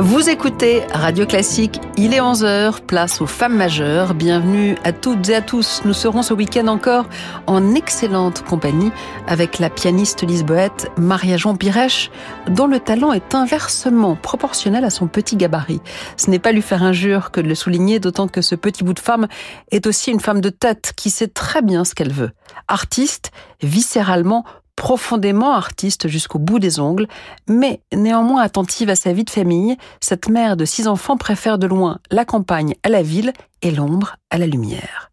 Vous écoutez Radio Classique, il est 11h, place aux femmes majeures. Bienvenue à toutes et à tous. Nous serons ce week-end encore en excellente compagnie avec la pianiste lisboète Maria Jean Pirèche, dont le talent est inversement proportionnel à son petit gabarit. Ce n'est pas lui faire injure que de le souligner, d'autant que ce petit bout de femme est aussi une femme de tête qui sait très bien ce qu'elle veut. Artiste, viscéralement profondément artiste jusqu'au bout des ongles, mais néanmoins attentive à sa vie de famille, cette mère de six enfants préfère de loin la campagne à la ville et l'ombre à la lumière.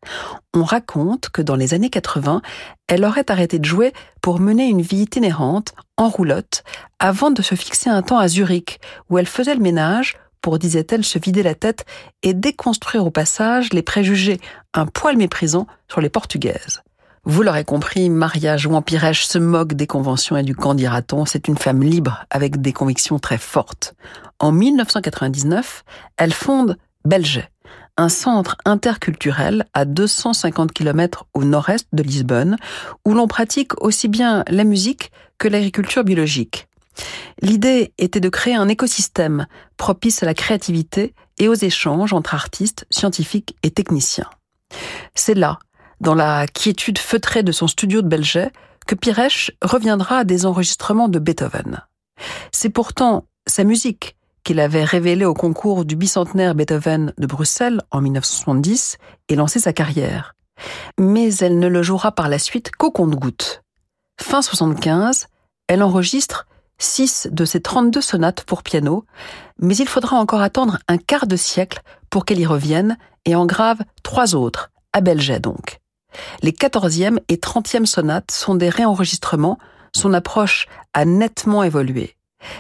On raconte que dans les années 80, elle aurait arrêté de jouer pour mener une vie itinérante, en roulotte, avant de se fixer un temps à Zurich, où elle faisait le ménage pour, disait-elle, se vider la tête et déconstruire au passage les préjugés un poil méprisants sur les portugaises. Vous l'aurez compris, Maria Jouan-Pirèche se moque des conventions et du candidaton. C'est une femme libre avec des convictions très fortes. En 1999, elle fonde Belget, un centre interculturel à 250 km au nord-est de Lisbonne, où l'on pratique aussi bien la musique que l'agriculture biologique. L'idée était de créer un écosystème propice à la créativité et aux échanges entre artistes, scientifiques et techniciens. C'est là dans la quiétude feutrée de son studio de Belget, que Pirèche reviendra à des enregistrements de Beethoven. C'est pourtant sa musique qu'il avait révélée au concours du bicentenaire Beethoven de Bruxelles en 1970 et lancé sa carrière. Mais elle ne le jouera par la suite qu'au compte-gouttes. Fin 75, elle enregistre six de ses 32 sonates pour piano, mais il faudra encore attendre un quart de siècle pour qu'elle y revienne et en grave trois autres, à Belget donc. Les 14e et 30e sonates sont des réenregistrements, son approche a nettement évolué.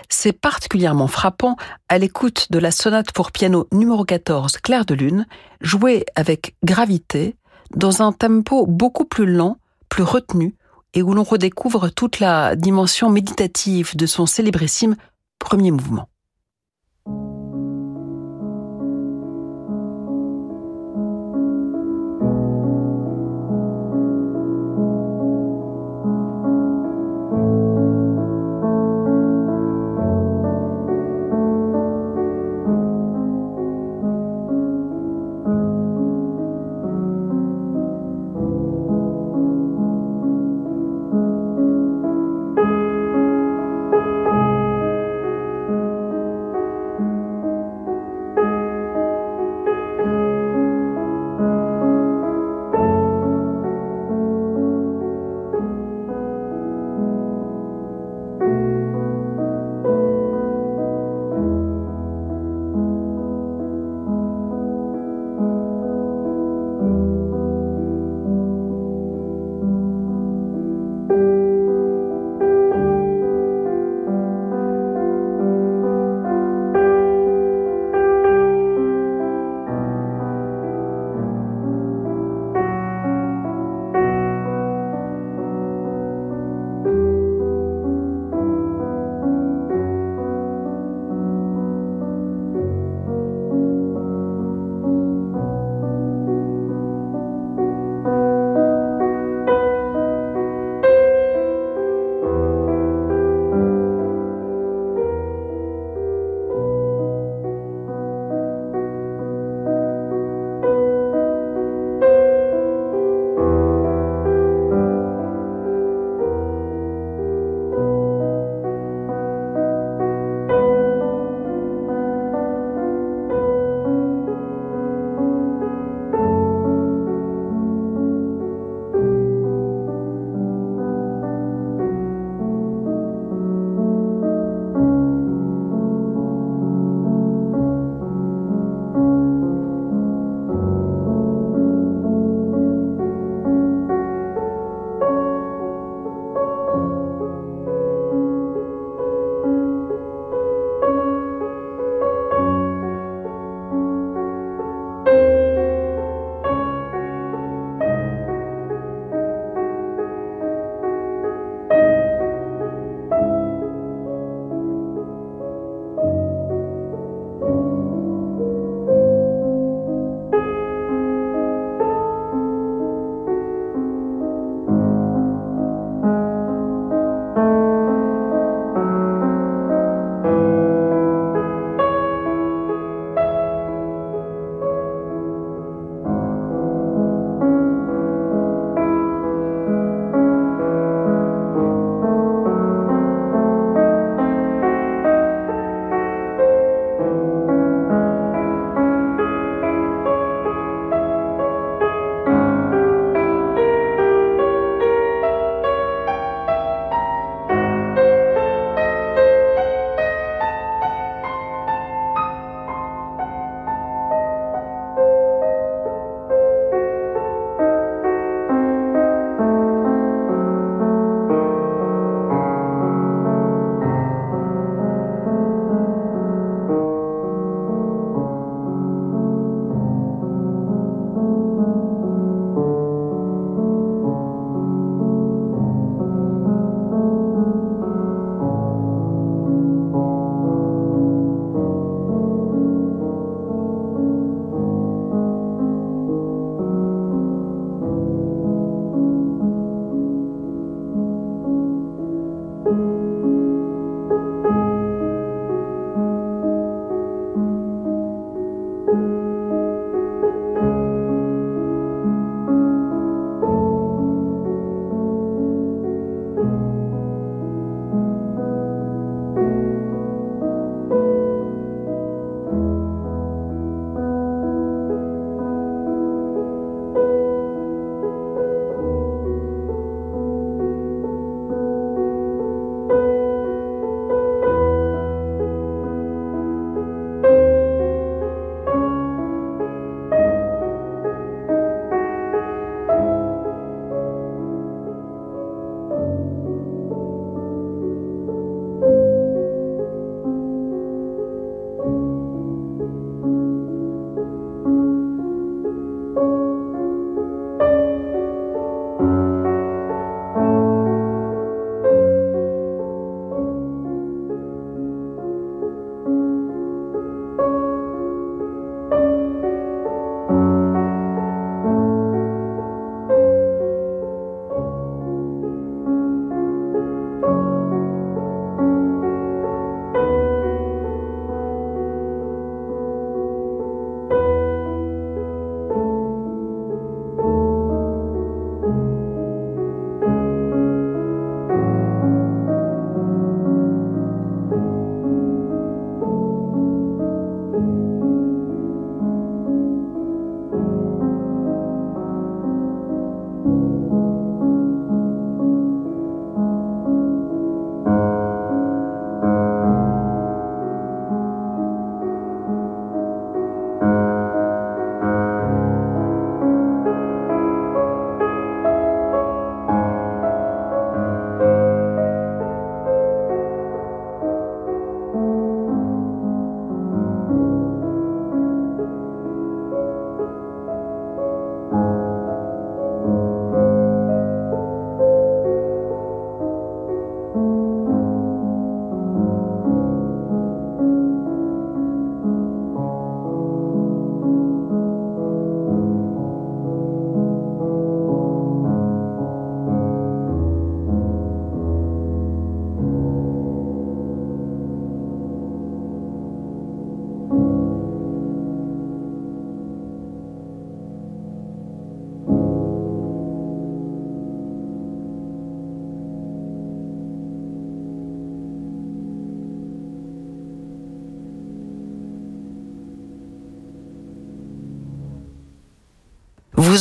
C'est particulièrement frappant à l'écoute de la sonate pour piano numéro 14 Clair de Lune, jouée avec gravité, dans un tempo beaucoup plus lent, plus retenu, et où l'on redécouvre toute la dimension méditative de son célébrissime premier mouvement.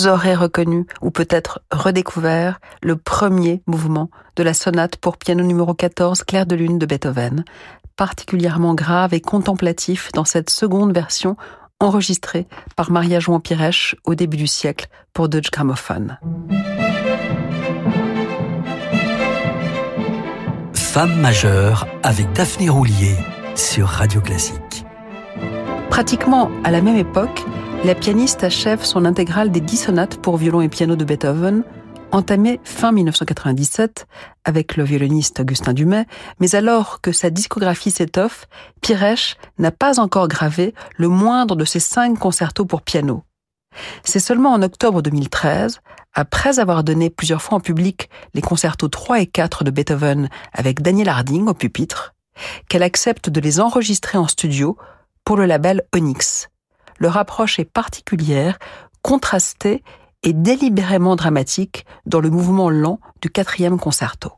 Vous aurez reconnu ou peut-être redécouvert le premier mouvement de la sonate pour piano numéro 14 Clair de lune de Beethoven, particulièrement grave et contemplatif dans cette seconde version enregistrée par Maria Jouan Pirèche au début du siècle pour Deutsche Grammophon. Femme majeure avec Daphné Roulier sur Radio Classique. Pratiquement à la même époque, la pianiste achève son intégrale des dix sonates pour violon et piano de Beethoven, entamée fin 1997 avec le violoniste Augustin Dumay, mais alors que sa discographie s'étoffe, Piresh n'a pas encore gravé le moindre de ses cinq concertos pour piano. C'est seulement en octobre 2013, après avoir donné plusieurs fois en public les concertos 3 et 4 de Beethoven avec Daniel Harding au pupitre, qu'elle accepte de les enregistrer en studio pour le label Onyx, leur approche est particulière, contrastée et délibérément dramatique dans le mouvement lent du quatrième concerto.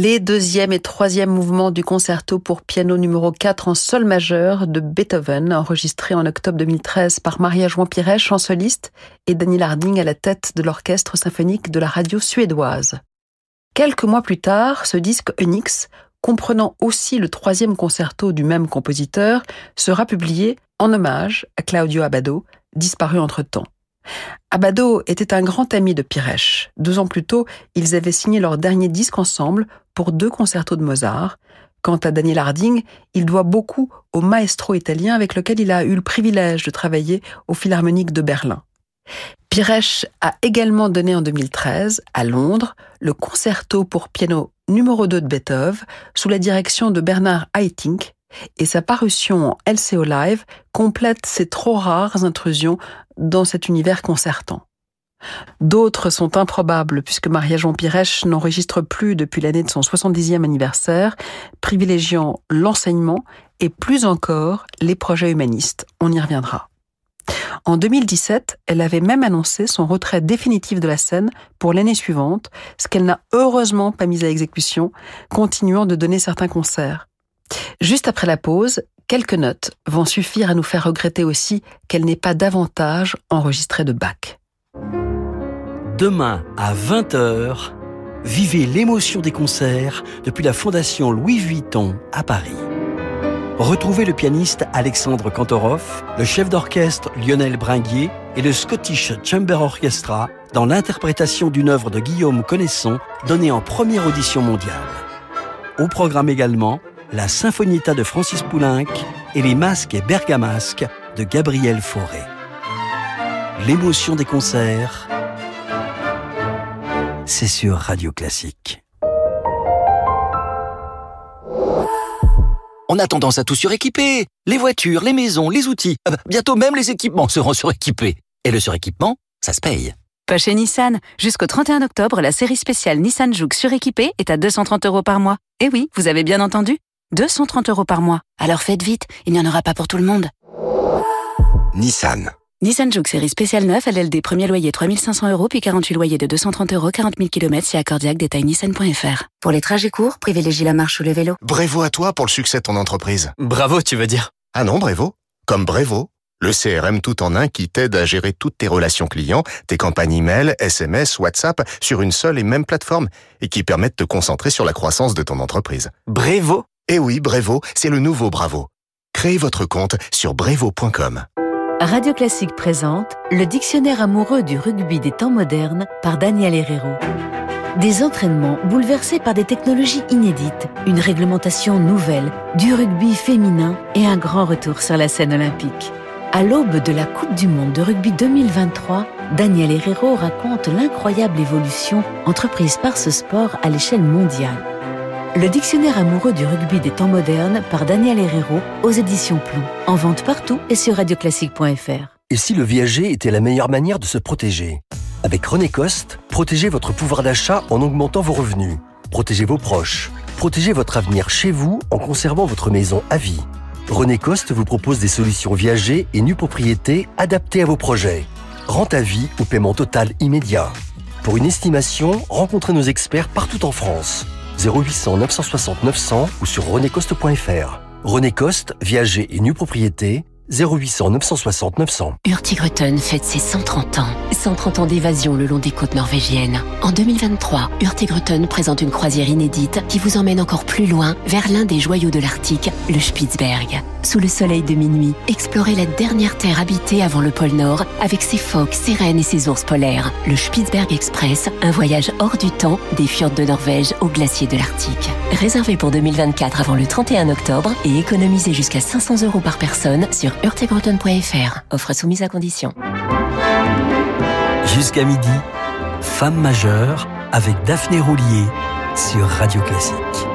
Les deuxième et troisième mouvements du concerto pour piano numéro 4 en sol majeur de Beethoven, enregistré en octobre 2013 par Maria Jouan Piret, chanceliste, et Daniel Harding à la tête de l'orchestre symphonique de la radio suédoise. Quelques mois plus tard, ce disque Unix, comprenant aussi le troisième concerto du même compositeur, sera publié en hommage à Claudio Abbado, disparu entre-temps. Abado était un grand ami de Piresh. Deux ans plus tôt, ils avaient signé leur dernier disque ensemble pour deux concertos de Mozart. Quant à Daniel Harding, il doit beaucoup au maestro italien avec lequel il a eu le privilège de travailler au Philharmonique de Berlin. Piresh a également donné en 2013, à Londres, le concerto pour piano numéro 2 de Beethoven sous la direction de Bernard Haitink, et sa parution en LCO Live complète ces trop rares intrusions dans cet univers concertant. D'autres sont improbables puisque Maria Jean Piresh n'enregistre plus depuis l'année de son 70e anniversaire, privilégiant l'enseignement et plus encore les projets humanistes. On y reviendra. En 2017, elle avait même annoncé son retrait définitif de la scène pour l'année suivante, ce qu'elle n'a heureusement pas mis à exécution, continuant de donner certains concerts. Juste après la pause, quelques notes vont suffire à nous faire regretter aussi qu'elle n'ait pas davantage enregistré de Bach. Demain à 20h, vivez l'émotion des concerts depuis la Fondation Louis Vuitton à Paris. Retrouvez le pianiste Alexandre Kantorov, le chef d'orchestre Lionel Bringuier et le Scottish Chamber Orchestra dans l'interprétation d'une œuvre de Guillaume Connaisson donnée en première audition mondiale. Au programme également la Symphonietta de Francis Poulenc et les Masques et Bergamasques de Gabriel Fauré. L'émotion des concerts, c'est sur Radio Classique. On a tendance à tout suréquiper. Les voitures, les maisons, les outils. Bah, bientôt même les équipements seront suréquipés. Et le suréquipement, ça se paye. Pas chez Nissan. Jusqu'au 31 octobre, la série spéciale Nissan Juke suréquipée est à 230 euros par mois. Et oui, vous avez bien entendu 230 euros par mois. Alors faites vite, il n'y en aura pas pour tout le monde. Nissan. Nissan Juke série spéciale 9, LLD premier loyer 3500 euros puis 48 loyers de 230 euros, 40 000 km chez Accordiac, détail nissan.fr. Pour les trajets courts, privilégie la marche ou le vélo. Bravo à toi pour le succès de ton entreprise. Bravo, tu veux dire? Ah non, Bravo. Comme Brevo, le CRM tout en un qui t'aide à gérer toutes tes relations clients, tes campagnes email, SMS, WhatsApp sur une seule et même plateforme et qui permet de te concentrer sur la croissance de ton entreprise. Brevo Eh oui, Brevo, c'est le nouveau Bravo. Créez votre compte sur brevo.com. Radio Classique présente Le dictionnaire amoureux du rugby des temps modernes par Daniel Herrero. Des entraînements bouleversés par des technologies inédites, une réglementation nouvelle, du rugby féminin et un grand retour sur la scène olympique. À l'aube de la Coupe du Monde de rugby 2023, Daniel Herrero raconte l'incroyable évolution entreprise par ce sport à l'échelle mondiale. Le dictionnaire amoureux du rugby des temps modernes par Daniel Herrero aux éditions Plomb. En vente partout et sur radioclassique.fr. Et si le viager était la meilleure manière de se protéger? Avec René Coste, protégez votre pouvoir d'achat en augmentant vos revenus. Protégez vos proches. Protégez votre avenir chez vous en conservant votre maison à vie. René Coste vous propose des solutions viager et nue propriété adaptées à vos projets. Rente à vie ou paiement total immédiat. Pour une estimation, rencontrez nos experts partout en France. 0800 960 900 ou sur renécoste.fr. René Coste, viager et nue propriété, 0800 960 900. Hurtigruten fête ses 130 ans. 130 ans d'évasion le long des côtes norvégiennes. En 2023, Hurtigruten présente une croisière inédite qui vous emmène encore plus loin vers l'un des joyaux de l'Arctique, le Spitzberg. Sous le soleil de minuit, explorez la dernière terre habitée avant le pôle Nord avec ses phoques, ses rennes et ses ours polaires. Le Spitzberg Express, un voyage hors du temps des fjords de Norvège au glacier de l'Arctique. Réservé pour 2024 avant le 31 octobre et économisez jusqu'à 500 euros par personne sur hurtigruten.fr. Offre soumise à condition. Jusqu'à midi, Femme majeure avec Daphné Roulier sur Radio Classique.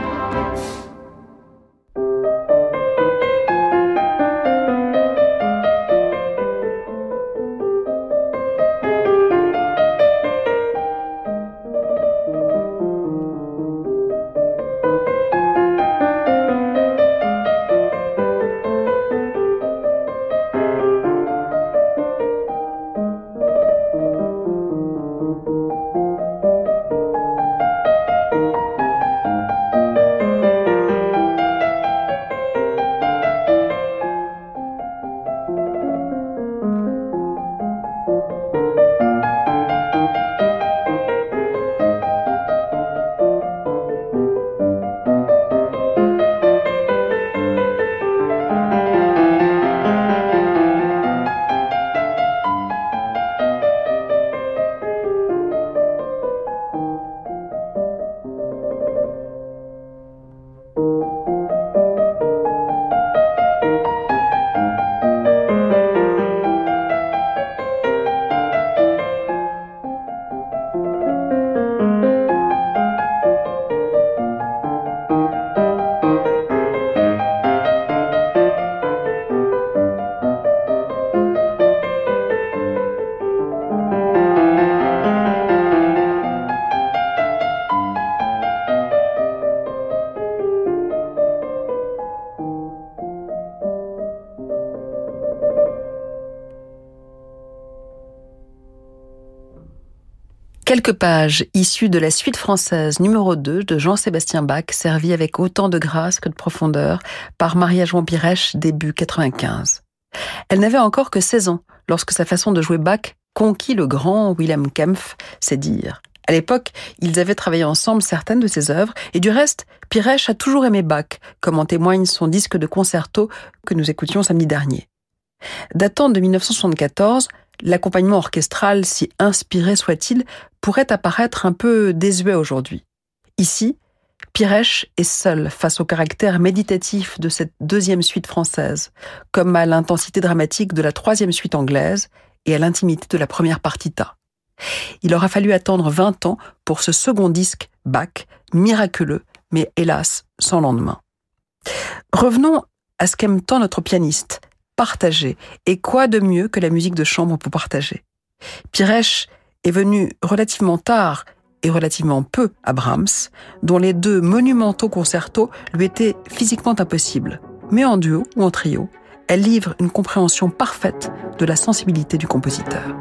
Quelques pages issues de la suite française numéro 2 de Jean-Sébastien Bach, servies avec autant de grâce que de profondeur par Maria Jouan Pirèche début 95. Elle n'avait encore que 16 ans lorsque sa façon de jouer Bach conquit le grand Wilhelm Kempf, c'est dire. À l'époque, ils avaient travaillé ensemble certaines de ses œuvres, et du reste, Pirèche a toujours aimé Bach, comme en témoigne son disque de concerto que nous écoutions samedi dernier. Datant de 1974, l'accompagnement orchestral, si inspiré soit-il, pourrait apparaître un peu désuet aujourd'hui. Ici, Pirèche est seul face au caractère méditatif de cette deuxième suite française, comme à l'intensité dramatique de la troisième suite anglaise et à l'intimité de la première partita. Il aura fallu attendre 20 ans pour ce second disque, Bach, miraculeux, mais hélas sans lendemain. Revenons à ce qu'aime tant notre pianiste, partager. Et quoi de mieux que la musique de chambre pour partager? Pirèche est venu relativement tard et relativement peu à Brahms, dont les deux monumentaux concertos lui étaient physiquement impossibles. Mais en duo ou en trio, elle livre une compréhension parfaite de la sensibilité du compositeur.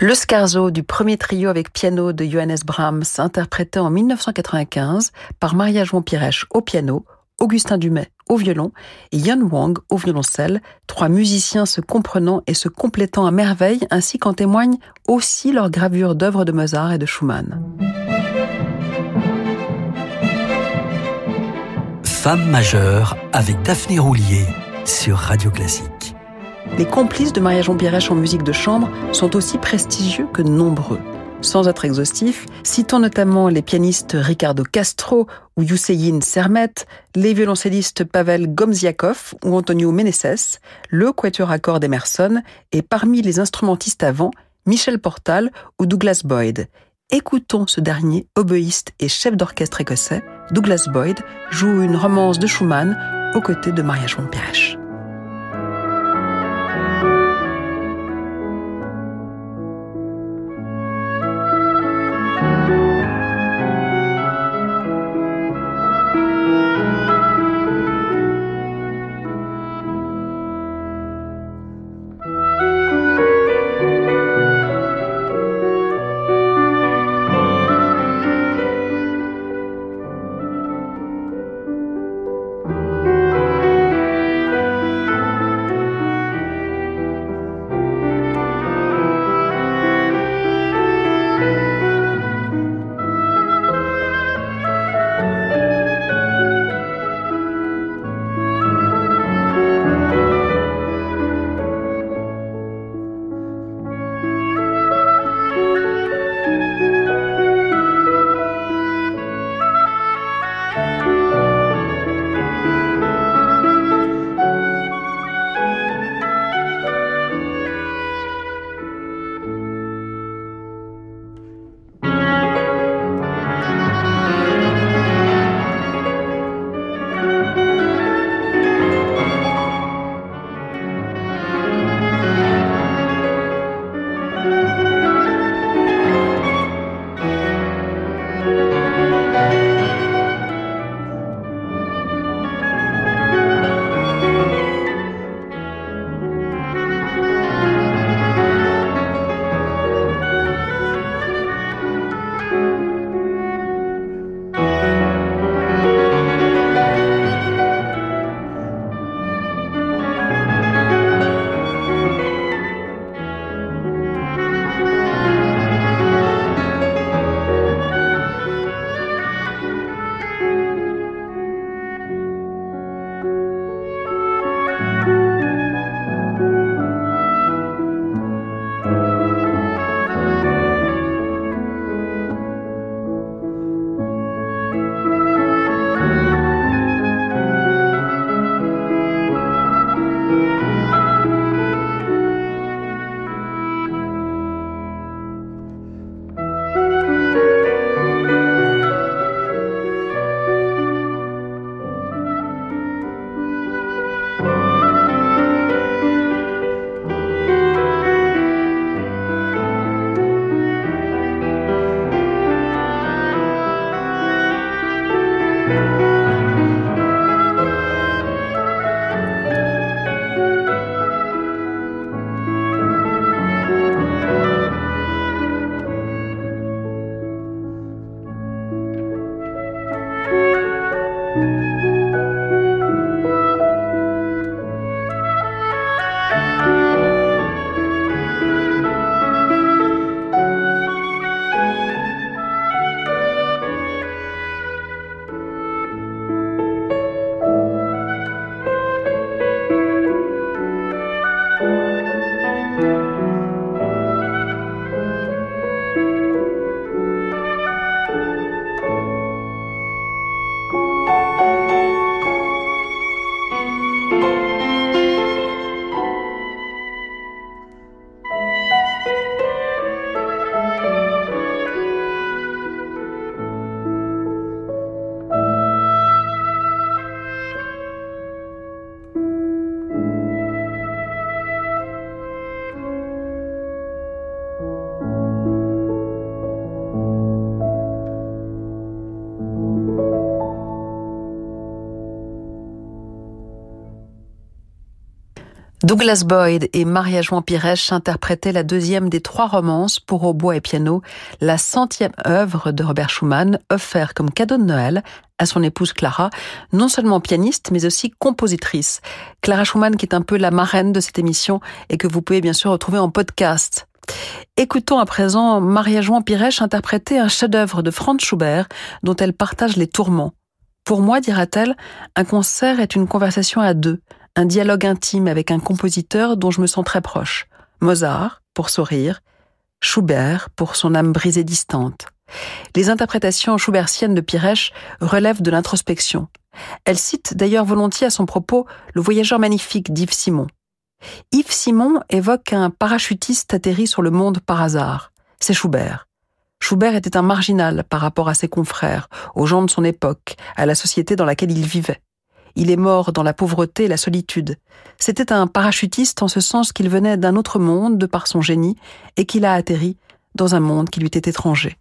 Le Scarzo du premier trio avec piano de Johannes Brahms, interprété en 1995 par Maria Jouan Pirèche au piano, Augustin Dumay au violon et Yan Wang au violoncelle, trois musiciens se comprenant et se complétant à merveille, ainsi qu'en témoignent aussi leurs gravures d'œuvres de Mozart et de Schumann. Femme majeure avec Daphné Roulier sur Radio Classique. Les complices de Maria Jean Pirèche en musique de chambre sont aussi prestigieux que nombreux. Sans être exhaustif, citons notamment les pianistes Ricardo Castro ou Yousseyin Sermet, les violoncellistes Pavel Gomziakov ou Antonio Meneses, le quatuor à cordes Emerson et parmi les instrumentistes avant, Michel Portal ou Douglas Boyd. Écoutons ce dernier, oboïste et chef d'orchestre écossais. Douglas Boyd joue une romance de Schumann aux côtés de Maria Joan Pirèche. Douglas Boyd et Maria-Joan Pires interprétaient la deuxième des trois romances pour hautbois et piano, la centième œuvre de Robert Schumann, offerte comme cadeau de Noël à son épouse Clara, non seulement pianiste, mais aussi compositrice. Clara Schumann qui est un peu la marraine de cette émission et que vous pouvez bien sûr retrouver en podcast. Écoutons à présent Maria-Joan Pires interpréter un chef-d'œuvre de Franz Schubert dont elle partage les tourments. Pour moi, dira-t-elle, un concert est une conversation à deux, un dialogue intime avec un compositeur dont je me sens très proche. Mozart, pour sourire, Schubert, pour son âme brisée distante. Les interprétations schubertiennes de Piresh relèvent de l'introspection. Elle cite d'ailleurs volontiers à son propos Le voyageur magnifique d'Yves Simon. Yves Simon évoque un parachutiste atterri sur le monde par hasard. C'est Schubert. Schubert était un marginal par rapport à ses confrères, aux gens de son époque, à la société dans laquelle il vivait. Il est mort dans la pauvreté et la solitude. C'était un parachutiste en ce sens qu'il venait d'un autre monde de par son génie et qu'il a atterri dans un monde qui lui était étranger.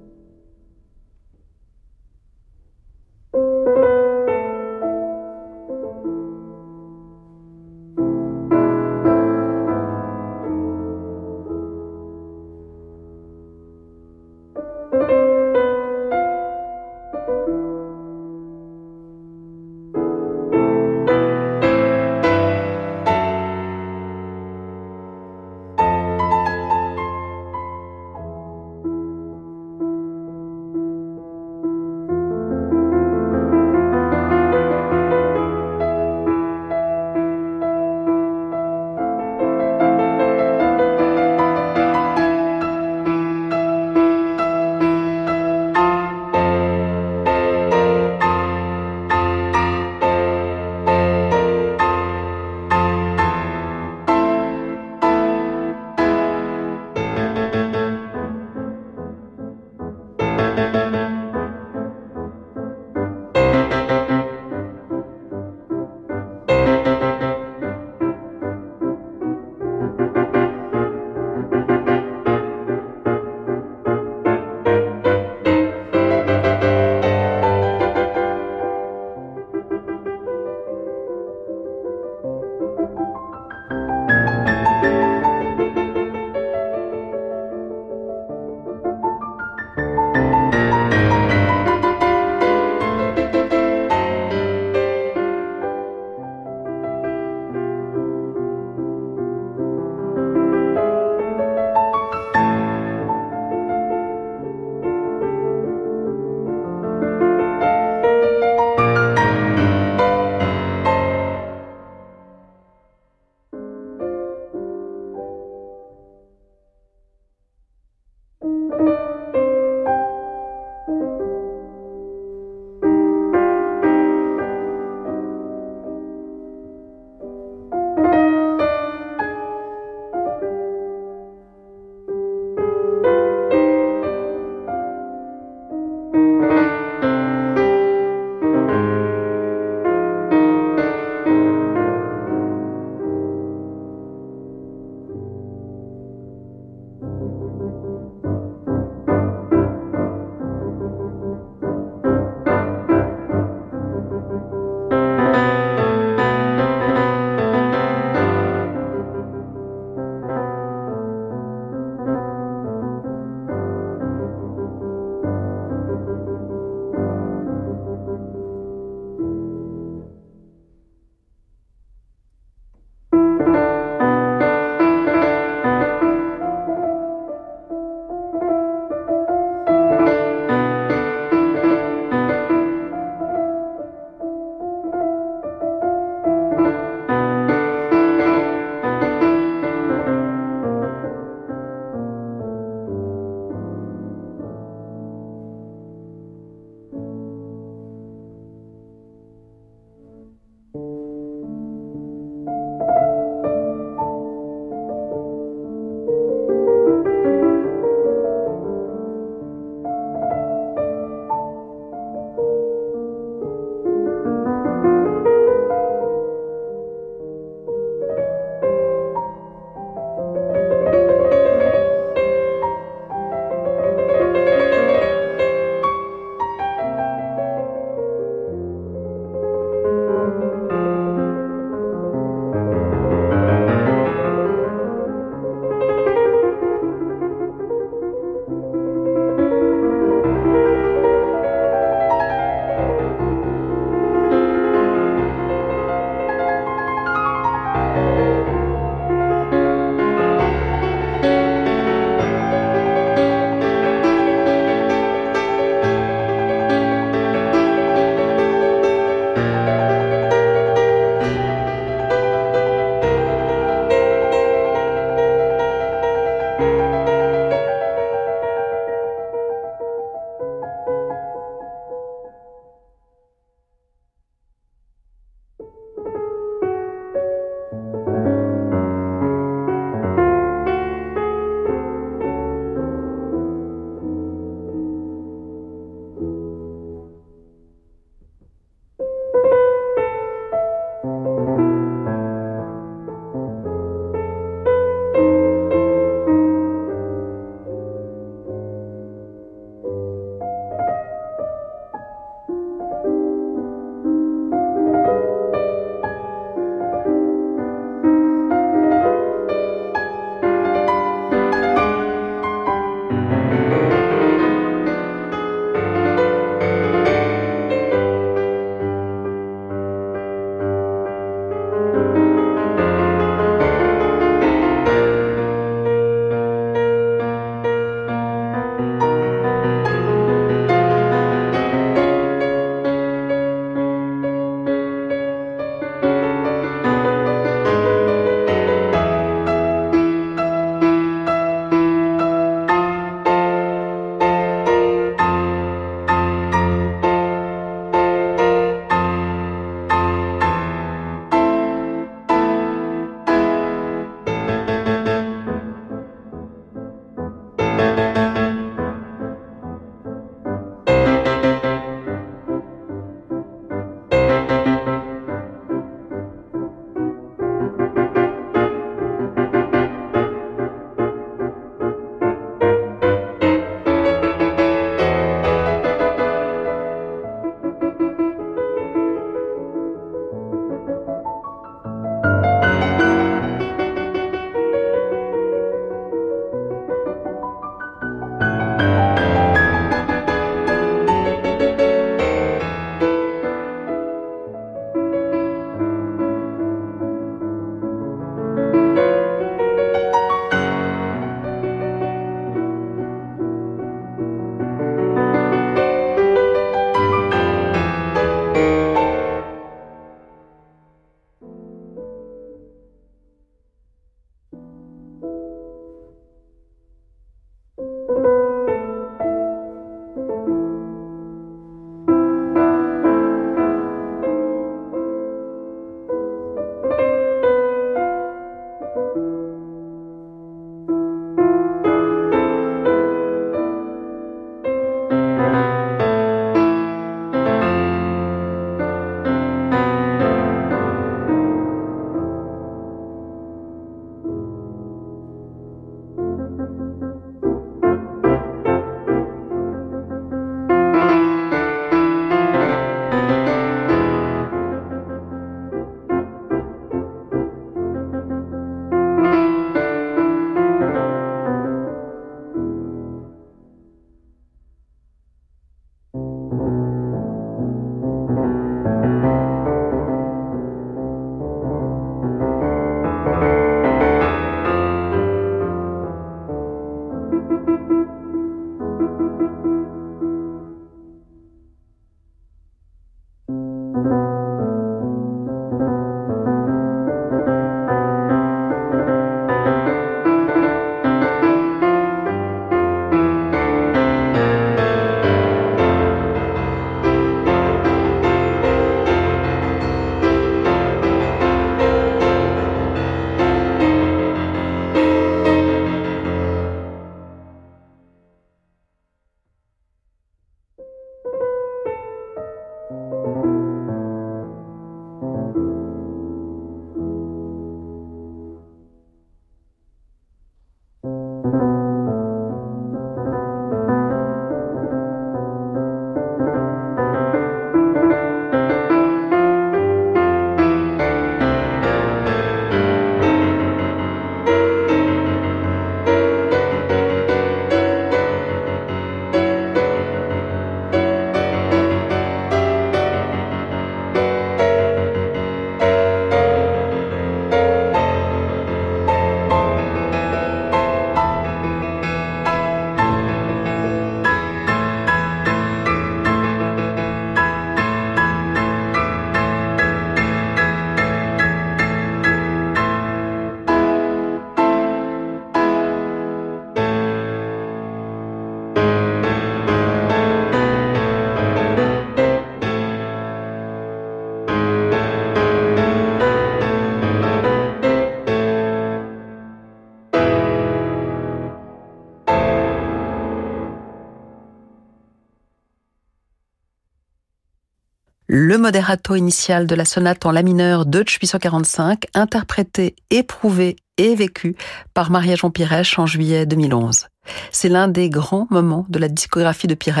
Le moderato initial de la sonate en la mineur Deutsch 845, interprété, éprouvé et vécu par Maria-Jean Pires en juillet 2011. C'est l'un des grands moments de la discographie de Pires,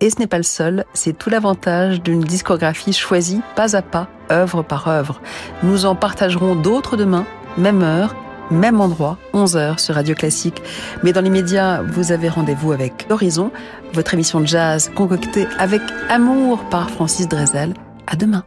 et ce n'est pas le seul, c'est tout l'avantage d'une discographie choisie pas à pas, œuvre par œuvre. Nous en partagerons d'autres demain, même heure, même endroit, 11h sur Radio Classique. Mais dans l'immédiat, vous avez rendez-vous avec L'Horizon, votre émission de jazz concoctée avec amour par Francis Drezel. À demain.